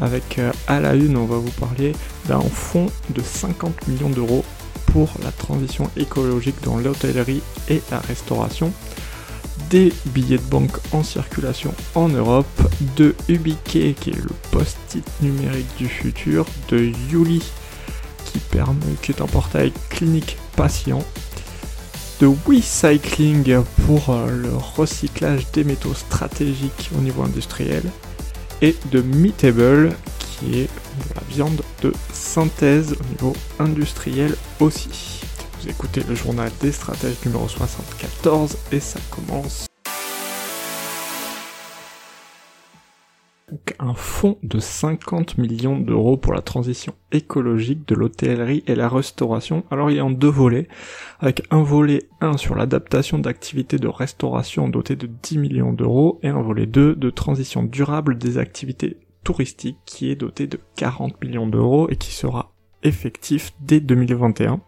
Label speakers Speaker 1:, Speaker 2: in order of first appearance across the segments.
Speaker 1: Avec euh, à la une, on va vous parler d'un fonds de 50 millions d'euros pour la transition écologique dans l'hôtellerie et la restauration, des billets de banque en circulation en Europe, de Ubiquet qui est le post-it numérique du futur, de Yuli qui, permet, qui est un portail clinique patient, de WeCycling pour euh, le recyclage des métaux stratégiques au niveau industriel, et de Meatable, qui est la viande de synthèse au niveau industriel aussi. Vous écoutez le journal des stratèges numéro 74 et ça commence. Un fonds de 50 millions d'euros pour la transition écologique de l'hôtellerie et la restauration. Alors il a en deux volets, avec un volet 1 sur l'adaptation d'activités de restauration doté de 10 millions d'euros et un volet 2 de transition durable des activités touristiques qui est doté de 40 millions d'euros et qui sera effectif dès 2021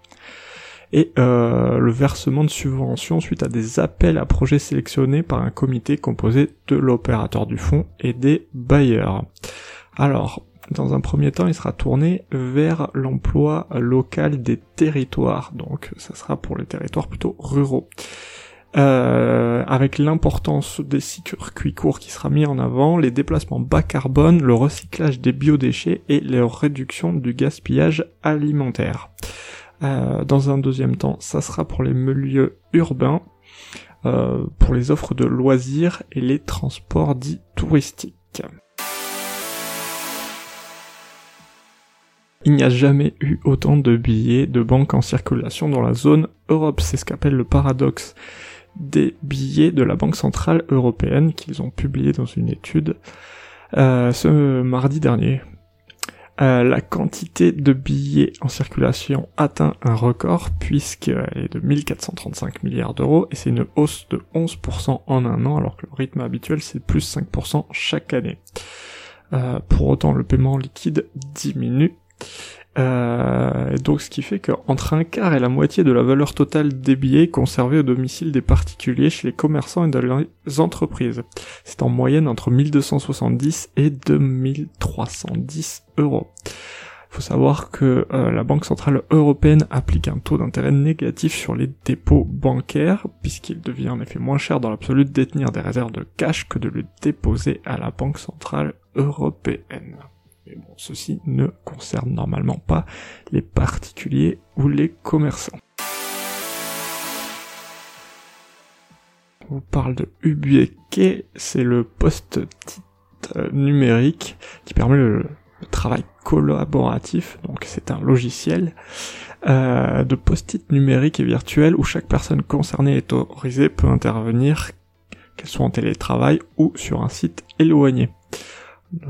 Speaker 1: et euh, le versement de subventions suite à des appels à projets sélectionnés par un comité composé de l'opérateur du fonds et des bailleurs. Alors, dans un premier temps, il sera tourné vers l'emploi local des territoires, donc ça sera pour les territoires plutôt ruraux. Euh, avec l'importance des circuits courts qui sera mis en avant, les déplacements bas carbone, le recyclage des biodéchets et la réduction du gaspillage alimentaire. Euh, dans un deuxième temps, ça sera pour les milieux urbains, euh, pour les offres de loisirs et les transports dits touristiques. Il n'y a jamais eu autant de billets de banque en circulation dans la zone Europe. C'est ce qu'appelle le paradoxe des billets de la Banque Centrale Européenne qu'ils ont publié dans une étude euh, ce mardi dernier. Euh, la quantité de billets en circulation atteint un record puisqu'elle est de 1435 milliards d'euros et c'est une hausse de 11% en un an alors que le rythme habituel c'est plus 5% chaque année. Euh, pour autant le paiement liquide diminue euh, donc ce qui fait qu'entre un quart et la moitié de la valeur totale des billets conservés au domicile des particuliers chez les commerçants et dans les entreprises. C'est en moyenne entre 1270 et 2310 euros. Il faut savoir que euh, la Banque Centrale Européenne applique un taux d'intérêt négatif sur les dépôts bancaires, puisqu'il devient en effet moins cher dans l'absolu de détenir des réserves de cash que de le déposer à la Banque Centrale Européenne. Mais bon, ceci ne concerne normalement pas les particuliers ou les commerçants. On vous parle de Ubieke, c'est le post-it numérique qui permet le, travail collaboratif, donc c'est un logiciel euh, de post-it numérique et virtuel où chaque personne concernée et autorisée peut intervenir, qu'elle soit en télétravail ou sur un site éloigné.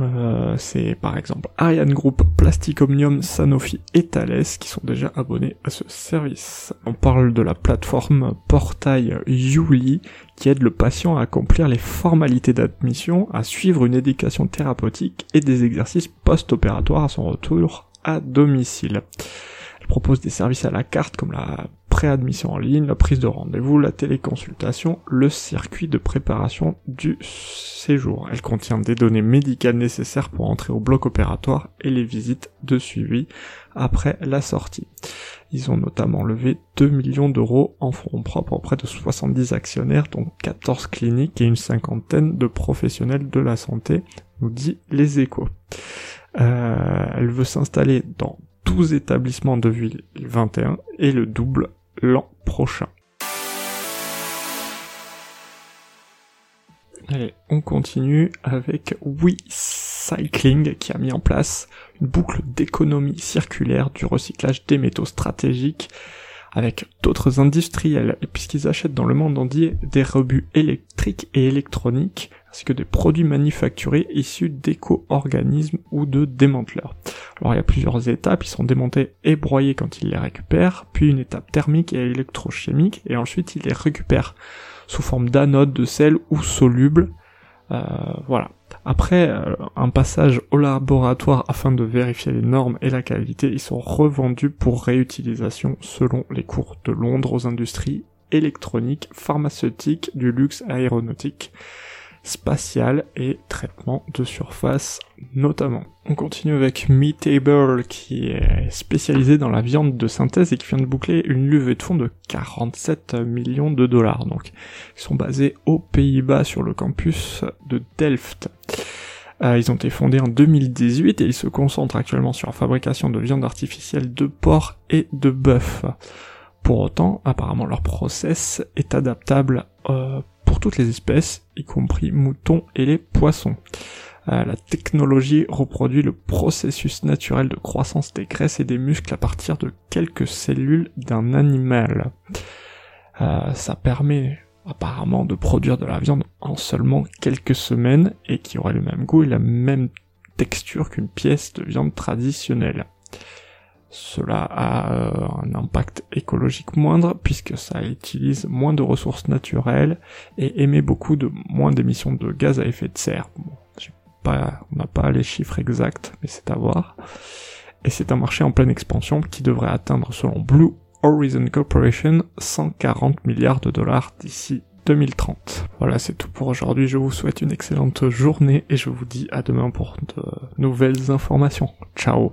Speaker 1: Euh, c'est par exemple Ariane Group, Plastic Omnium, Sanofi et Thales qui sont déjà abonnés à ce service. On parle de la plateforme portail Yuli qui aide le patient à accomplir les formalités d'admission, à suivre une éducation thérapeutique et des exercices post-opératoires à son retour à domicile. Elle propose des services à la carte comme la préadmission en ligne, la prise de rendez-vous, la téléconsultation, le circuit de préparation du séjour. Elle contient des données médicales nécessaires pour entrer au bloc opératoire et les visites de suivi après la sortie. Ils ont notamment levé 2 millions d'euros en fonds propres auprès de 70 actionnaires, dont 14 cliniques et une cinquantaine de professionnels de la santé, nous dit les échos. Euh, elle veut s'installer dans 12 établissements de ville 21 et le double l'an prochain. Allez, on continue avec WeCycling qui a mis en place une boucle d'économie circulaire du recyclage des métaux stratégiques avec d'autres industriels, puisqu'ils achètent dans le monde entier des rebuts électriques et électroniques, ainsi que des produits manufacturés issus d'éco-organismes ou de démanteleurs. Alors il y a plusieurs étapes, ils sont démontés et broyés quand ils les récupèrent, puis une étape thermique et électrochimique, et ensuite ils les récupèrent sous forme d'anode, de sel ou soluble. Euh, voilà. Après euh, un passage au laboratoire afin de vérifier les normes et la qualité, ils sont revendus pour réutilisation selon les cours de Londres aux industries électroniques, pharmaceutiques, du luxe aéronautique spatial et traitement de surface notamment. On continue avec Meatable qui est spécialisé dans la viande de synthèse et qui vient de boucler une levée de fonds de 47 millions de dollars. Donc ils sont basés aux Pays-Bas sur le campus de Delft. Euh, ils ont été fondés en 2018 et ils se concentrent actuellement sur la fabrication de viande artificielle de porc et de bœuf. Pour autant, apparemment leur process est adaptable euh, pour toutes les espèces, y compris moutons et les poissons. Euh, la technologie reproduit le processus naturel de croissance des graisses et des muscles à partir de quelques cellules d'un animal. Euh, ça permet apparemment de produire de la viande en seulement quelques semaines et qui aurait le même goût et la même texture qu'une pièce de viande traditionnelle. Cela a euh, un impact écologique moindre puisque ça utilise moins de ressources naturelles et émet beaucoup de moins d'émissions de gaz à effet de serre. Bon, pas, on n'a pas les chiffres exacts, mais c'est à voir. Et c'est un marché en pleine expansion qui devrait atteindre, selon Blue Horizon Corporation, 140 milliards de dollars d'ici 2030. Voilà, c'est tout pour aujourd'hui. Je vous souhaite une excellente journée et je vous dis à demain pour de nouvelles informations. Ciao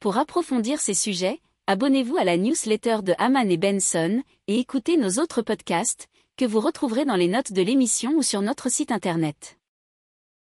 Speaker 2: Pour approfondir ces sujets, abonnez-vous à la newsletter de Haman et Benson et écoutez nos autres podcasts que vous retrouverez dans les notes de l'émission ou sur notre site internet.